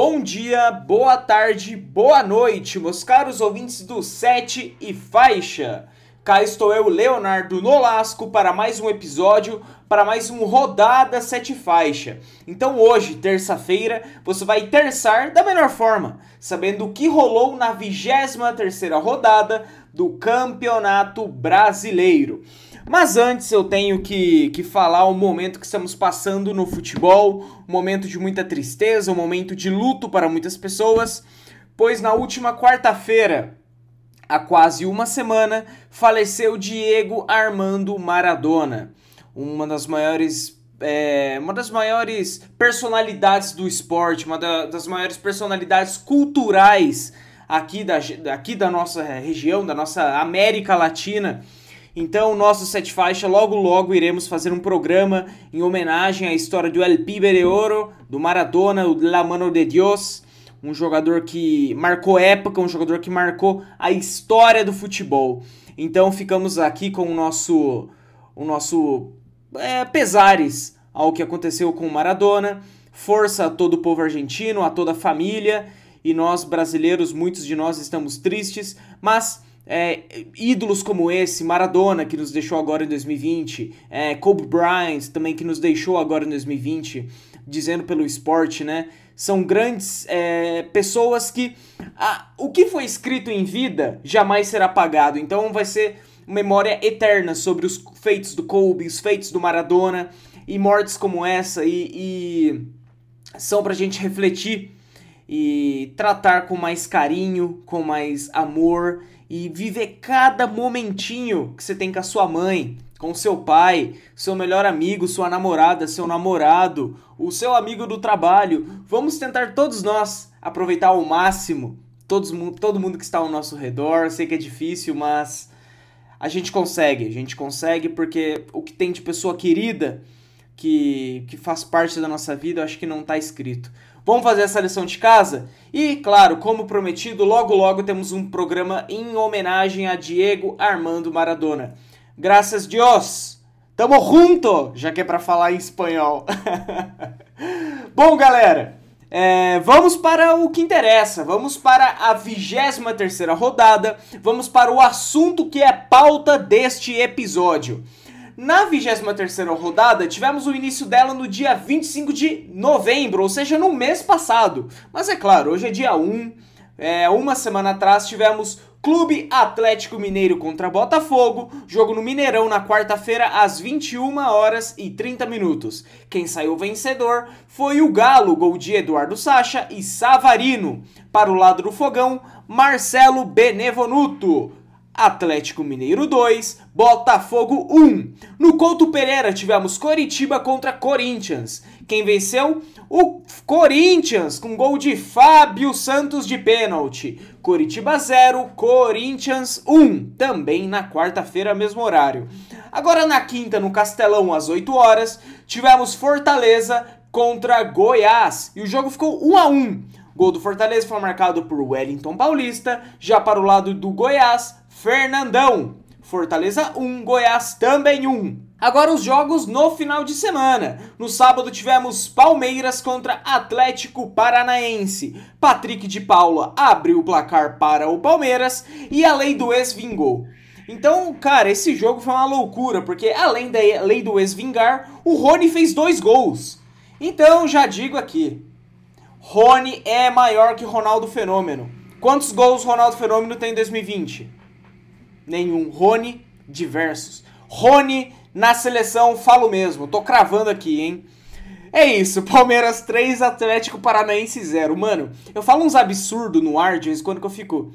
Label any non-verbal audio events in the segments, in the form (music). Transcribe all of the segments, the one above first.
bom dia, boa tarde, boa noite, meus caros ouvintes do Sete e Faixa. Cá estou eu, Leonardo Nolasco, para mais um episódio, para mais um Rodada Sete Faixa. Então hoje, terça-feira, você vai terçar da melhor forma, sabendo o que rolou na 23 terceira rodada do Campeonato Brasileiro. Mas antes eu tenho que, que falar o momento que estamos passando no futebol, um momento de muita tristeza, um momento de luto para muitas pessoas, pois na última quarta-feira, há quase uma semana, faleceu Diego Armando Maradona, uma das maiores é, uma das maiores personalidades do esporte, uma da, das maiores personalidades culturais aqui da, aqui da nossa região, da nossa América Latina. Então, nosso Sete Faixa, logo logo iremos fazer um programa em homenagem à história do El Pibe de Oro, do Maradona, o La Mano de Dios, um jogador que marcou época, um jogador que marcou a história do futebol. Então ficamos aqui com o nosso, o nosso é, pesares ao que aconteceu com o Maradona. Força a todo o povo argentino, a toda a família. E nós brasileiros, muitos de nós estamos tristes, mas é, ídolos como esse, Maradona, que nos deixou agora em 2020, é, Kobe Bryant, também que nos deixou agora em 2020, dizendo pelo esporte, né? São grandes é, pessoas que ah, o que foi escrito em vida jamais será apagado. Então vai ser memória eterna sobre os feitos do Kobe, os feitos do Maradona e mortes como essa e, e são pra gente refletir e tratar com mais carinho, com mais amor e viver cada momentinho que você tem com a sua mãe, com seu pai, seu melhor amigo, sua namorada, seu namorado, o seu amigo do trabalho. Vamos tentar todos nós aproveitar ao máximo todos, todo mundo que está ao nosso redor. Sei que é difícil, mas a gente consegue. A gente consegue porque o que tem de pessoa querida que, que faz parte da nossa vida, eu acho que não está escrito. Vamos fazer essa lição de casa? E, claro, como prometido, logo logo temos um programa em homenagem a Diego Armando Maradona. Graças Deus! Tamo junto! Já que é pra falar em espanhol. (laughs) Bom, galera, é, vamos para o que interessa, vamos para a 23 terceira rodada, vamos para o assunto que é pauta deste episódio. Na 23ª rodada, tivemos o início dela no dia 25 de novembro, ou seja, no mês passado. Mas é claro, hoje é dia 1, é, uma semana atrás tivemos Clube Atlético Mineiro contra Botafogo, jogo no Mineirão na quarta-feira às 21 horas e 30 minutos. Quem saiu vencedor foi o Galo, gol de Eduardo Sacha e Savarino. Para o lado do fogão, Marcelo Benevenuto. Atlético Mineiro 2, Botafogo 1. No Couto Pereira tivemos Coritiba contra Corinthians. Quem venceu? O Corinthians, com gol de Fábio Santos de pênalti. Coritiba 0, Corinthians 1. Também na quarta-feira, mesmo horário. Agora na quinta, no Castelão, às 8 horas, tivemos Fortaleza contra Goiás. E o jogo ficou 1 a 1. Gol do Fortaleza foi marcado por Wellington Paulista. Já para o lado do Goiás, Fernandão. Fortaleza 1, Goiás também 1. Agora os jogos no final de semana. No sábado tivemos Palmeiras contra Atlético Paranaense. Patrick de Paula abriu o placar para o Palmeiras e a lei do ex vingou. Então, cara, esse jogo foi uma loucura, porque além da lei do ex vingar, o Rony fez dois gols. Então, já digo aqui, Rony é maior que Ronaldo Fenômeno. Quantos gols Ronaldo Fenômeno tem em 2020? Nenhum. Rony, diversos. Rony na seleção, falo mesmo. Tô cravando aqui, hein? É isso, (laughs) Palmeiras 3, Atlético Paranaense 0. Mano, eu falo uns absurdos no ar de vez em quando que eu fico.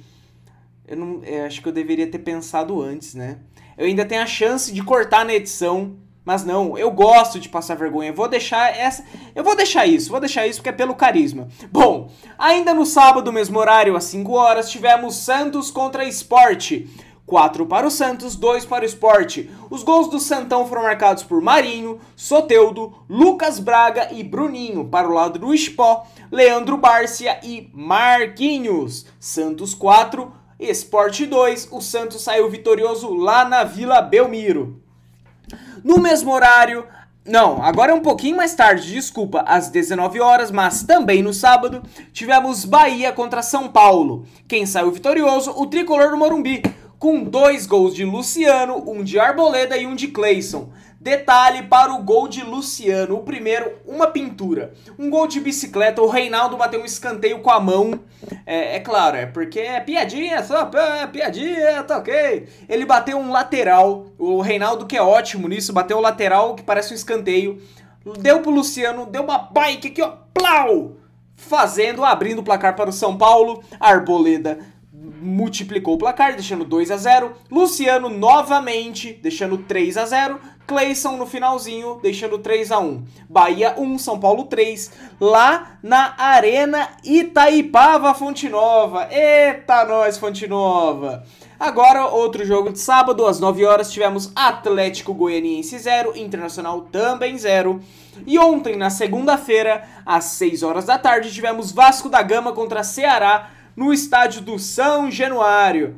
Eu, não, eu acho que eu deveria ter pensado antes, né? Eu ainda tenho a chance de cortar na edição, mas não, eu gosto de passar vergonha. Vou deixar essa. Eu vou deixar isso, vou deixar isso porque é pelo carisma. Bom, ainda no sábado, mesmo horário, às 5 horas, tivemos Santos contra Esporte. 4 para o Santos, 2 para o Esporte. Os gols do Santão foram marcados por Marinho, Soteudo, Lucas Braga e Bruninho. Para o lado do Spó, Leandro Bárcia e Marquinhos. Santos 4, Esporte 2. O Santos saiu vitorioso lá na Vila Belmiro. No mesmo horário, Não, agora é um pouquinho mais tarde, desculpa, às 19 horas, mas também no sábado, tivemos Bahia contra São Paulo. Quem saiu vitorioso? O tricolor do Morumbi, com dois gols de Luciano, um de Arboleda e um de Cleison. Detalhe para o gol de Luciano. O primeiro, uma pintura. Um gol de bicicleta. O Reinaldo bateu um escanteio com a mão. É, é claro, é porque é piadinha, só é piadinha, tá ok. Ele bateu um lateral. O Reinaldo, que é ótimo nisso, bateu o lateral que parece um escanteio. Deu pro Luciano, deu uma bike aqui, ó. Plau! Fazendo, abrindo o placar para o São Paulo. Arboleda multiplicou o placar, deixando 2 a 0. Luciano novamente, deixando 3 a 0. Cleison no finalzinho, deixando 3 a 1. Bahia 1, São Paulo 3, lá na Arena Itaipava Fonte Nova. Eita nós, Fonte Nova. Agora, outro jogo de sábado, às 9 horas, tivemos Atlético Goianiense 0, Internacional também 0. E ontem, na segunda-feira, às 6 horas da tarde, tivemos Vasco da Gama contra Ceará no estádio do São Januário.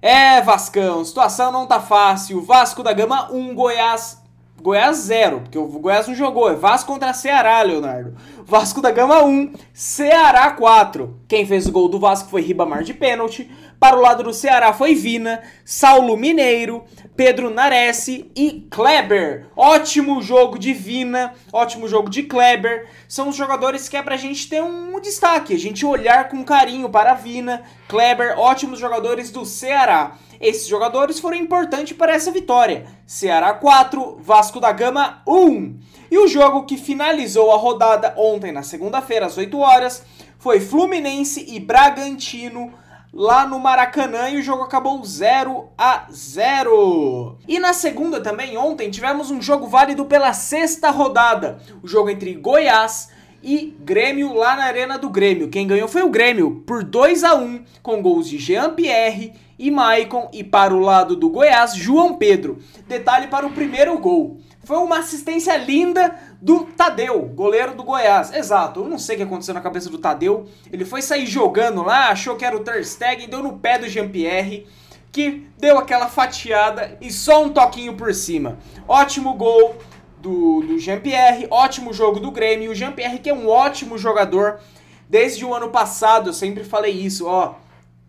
É, Vascão, situação não tá fácil. Vasco da Gama 1, Goiás. Goiás 0, porque o Goiás não jogou. É Vasco contra Ceará, Leonardo. Vasco da Gama 1, Ceará 4. Quem fez o gol do Vasco foi Ribamar de pênalti. Para o lado do Ceará foi Vina, Saulo Mineiro, Pedro Nares e Kleber. Ótimo jogo de Vina, ótimo jogo de Kleber. São os jogadores que é pra gente ter um destaque, a gente olhar com carinho para Vina, Kleber, ótimos jogadores do Ceará. Esses jogadores foram importantes para essa vitória. Ceará 4, Vasco da Gama 1. E o jogo que finalizou a rodada ontem, na segunda-feira, às 8 horas, foi Fluminense e Bragantino lá no Maracanã e o jogo acabou 0 a 0. E na segunda também, ontem, tivemos um jogo válido pela sexta rodada. O jogo entre Goiás e Grêmio lá na Arena do Grêmio. Quem ganhou foi o Grêmio por 2 a 1 com gols de Jean Pierre e Maicon e para o lado do Goiás, João Pedro. Detalhe para o primeiro gol. Foi uma assistência linda do Tadeu, goleiro do Goiás. Exato, eu não sei o que aconteceu na cabeça do Tadeu. Ele foi sair jogando lá, achou que era o Ter Stegen, deu no pé do Jean-Pierre, que deu aquela fatiada e só um toquinho por cima. Ótimo gol do, do Jean-Pierre, ótimo jogo do Grêmio. O Jean-Pierre que é um ótimo jogador. Desde o ano passado eu sempre falei isso, ó.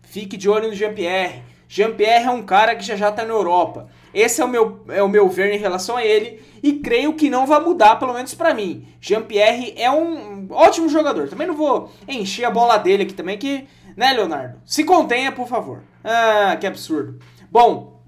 Fique de olho no Jean-Pierre. Jean-Pierre é um cara que já já tá na Europa. Esse é o meu, é o meu ver em relação a ele e creio que não vai mudar, pelo menos para mim. Jean-Pierre é um ótimo jogador. Também não vou encher a bola dele aqui também, que, né, Leonardo? Se contenha, por favor. Ah, que absurdo. Bom,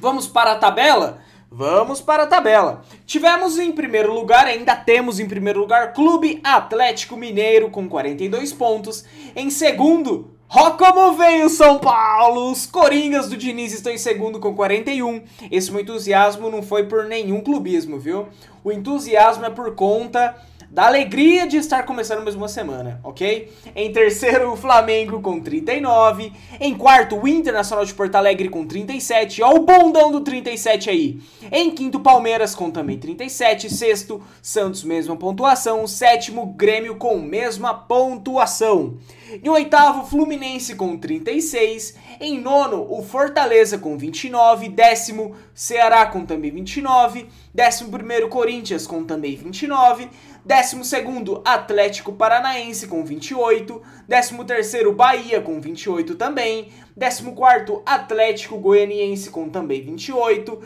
vamos para a tabela? Vamos para a tabela. Tivemos em primeiro lugar, ainda temos em primeiro lugar, Clube Atlético Mineiro com 42 pontos. Em segundo, Ó como veio São Paulo! Os Coringas do Diniz estão em segundo com 41. Esse meu entusiasmo não foi por nenhum clubismo, viu? O entusiasmo é por conta da alegria de estar começando mais uma semana, ok? Em terceiro, o Flamengo com 39. Em quarto, o Internacional de Porto Alegre com 37. Ó, o bondão do 37 aí. Em quinto, Palmeiras com também 37. Sexto, Santos, mesma pontuação. Sétimo, Grêmio com mesma pontuação. Em oitavo, Fluminense com 36. Em nono, o Fortaleza com 29. Décimo, Ceará com também 29. Décimo primeiro, Corinthians com também 29. 12 Atlético Paranaense com 28, 13 Bahia com 28 também, 14 Atlético Goianiense com também 28,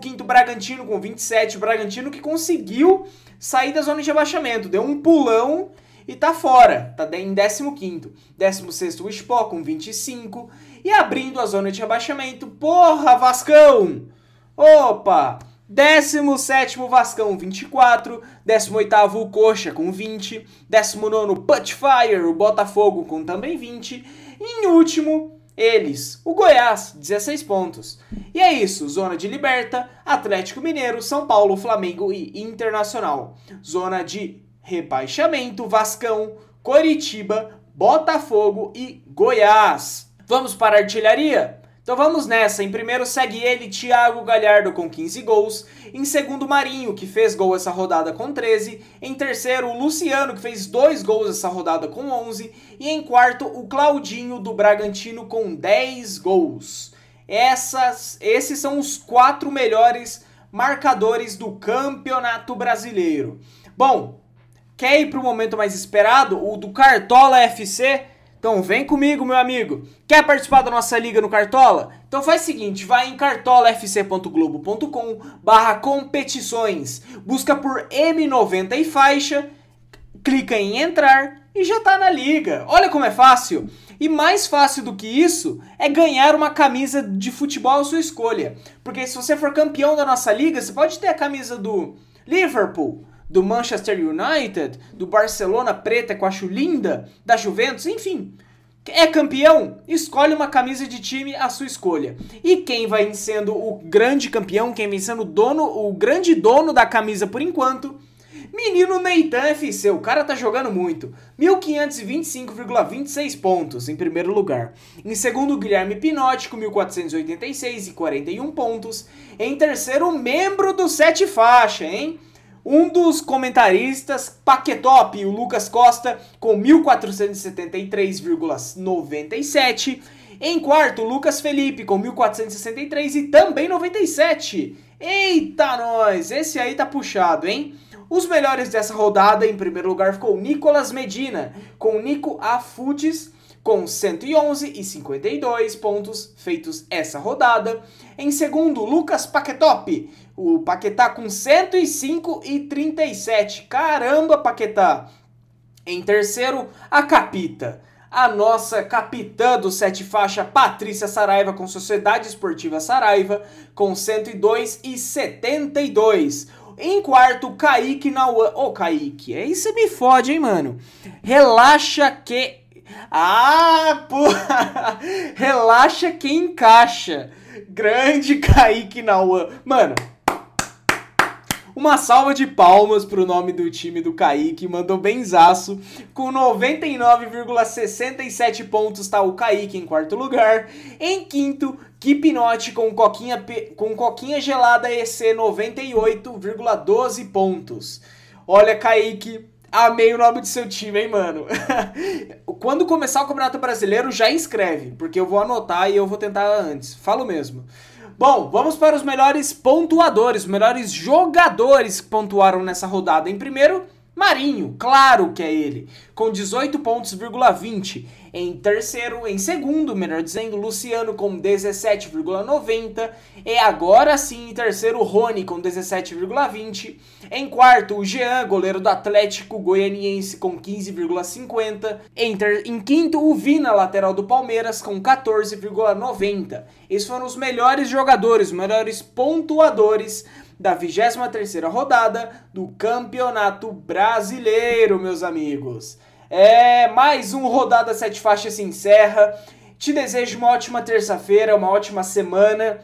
15 Bragantino com 27, Bragantino que conseguiu sair da zona de abaixamento, deu um pulão e tá fora, tá em 15º. 16 o com 25 e abrindo a zona de abaixamento, porra, Vascão! Opa! 17 Vascão, 24. 18 o Coxa, com 20. 19 Putfire, o Botafogo, com também 20. E em último, eles, o Goiás, 16 pontos. E é isso, zona de liberta, Atlético Mineiro, São Paulo, Flamengo e Internacional. Zona de rebaixamento, Vascão, Coritiba, Botafogo e Goiás. Vamos para a artilharia? Então vamos nessa. Em primeiro segue ele, Thiago Galhardo, com 15 gols. Em segundo, Marinho, que fez gol essa rodada com 13. Em terceiro, o Luciano, que fez dois gols essa rodada com 11. E em quarto, o Claudinho, do Bragantino, com 10 gols. Essas, esses são os quatro melhores marcadores do Campeonato Brasileiro. Bom, quer ir para o momento mais esperado, o do Cartola FC? Então vem comigo, meu amigo. Quer participar da nossa liga no Cartola? Então faz o seguinte, vai em cartolafc.globo.com barra competições, busca por M90 e faixa, clica em entrar e já tá na liga. Olha como é fácil. E mais fácil do que isso é ganhar uma camisa de futebol à sua escolha. Porque se você for campeão da nossa liga, você pode ter a camisa do Liverpool, do Manchester United, do Barcelona preta que eu acho linda, da Juventus, enfim. É campeão? Escolhe uma camisa de time à sua escolha. E quem vai sendo o grande campeão, quem vem sendo o dono, o grande dono da camisa por enquanto, Menino Neitan FC, o cara tá jogando muito. 1525,26 pontos em primeiro lugar. Em segundo, Guilherme Pinotti com 1486 e 41 pontos. Em terceiro, membro do Sete Faixa, hein? Um dos comentaristas, Paquetop, o Lucas Costa, com 1473,97. Em quarto, Lucas Felipe, com 1463 e também 97. Eita, nós! Esse aí tá puxado, hein? Os melhores dessa rodada, em primeiro lugar, ficou Nicolas Medina, com Nico Afudes, com 111 e 52 pontos feitos essa rodada. Em segundo, Lucas Paquetop, o Paquetá com 105 e 37. Caramba, Paquetá! Em terceiro, a Capita. A nossa capitã do sete faixa, Patrícia Saraiva, com Sociedade Esportiva Saraiva, com 102 e 72. Em quarto, Kaique Nauan. Ô, oh, Kaique, aí você me fode, hein, mano? Relaxa que. Ah, porra! (laughs) Relaxa que encaixa. Grande (laughs) Kaique Nauan. Mano, uma salva de palmas pro nome do time do Kaique, mandou benzaço. Com 99,67 pontos tá o Kaique em quarto lugar. Em quinto, Kipnote com coquinha, com coquinha gelada EC 98,12 pontos. Olha, Kaique, amei o nome do seu time, hein, mano? (laughs) Quando começar o Campeonato Brasileiro, já inscreve, porque eu vou anotar e eu vou tentar antes. Falo mesmo. Bom, vamos para os melhores pontuadores, os melhores jogadores que pontuaram nessa rodada. Em primeiro, Marinho, claro que é ele, com 18 pontos,20. Em terceiro, em segundo, melhor dizendo, Luciano com 17,90. E agora sim, em terceiro, Rony com 17,20. Em quarto, o Jean, goleiro do Atlético Goianiense com 15,50. Em, em quinto, o Vina, lateral do Palmeiras com 14,90. Esses foram os melhores jogadores, os melhores pontuadores da 23ª rodada do Campeonato Brasileiro, meus amigos. É, mais um Rodada Sete Faixas se encerra. Te desejo uma ótima terça-feira, uma ótima semana.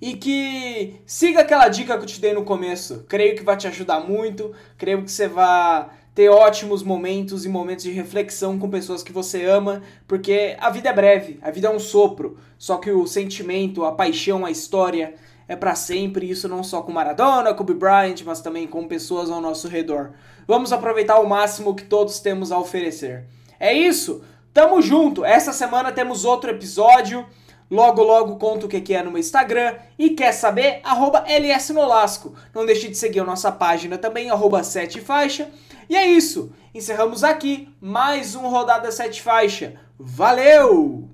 E que siga aquela dica que eu te dei no começo. Creio que vai te ajudar muito. Creio que você vai ter ótimos momentos e momentos de reflexão com pessoas que você ama, porque a vida é breve, a vida é um sopro. Só que o sentimento, a paixão, a história, é para sempre, isso não só com Maradona, Kobe Bryant, mas também com pessoas ao nosso redor. Vamos aproveitar o máximo que todos temos a oferecer. É isso, tamo junto. Essa semana temos outro episódio. Logo, logo conto o que é no meu Instagram. E quer saber? Arroba LSNolasco. Não deixe de seguir a nossa página também, arroba 7 faixa. E é isso. Encerramos aqui mais um Rodada 7 Faixa. Valeu!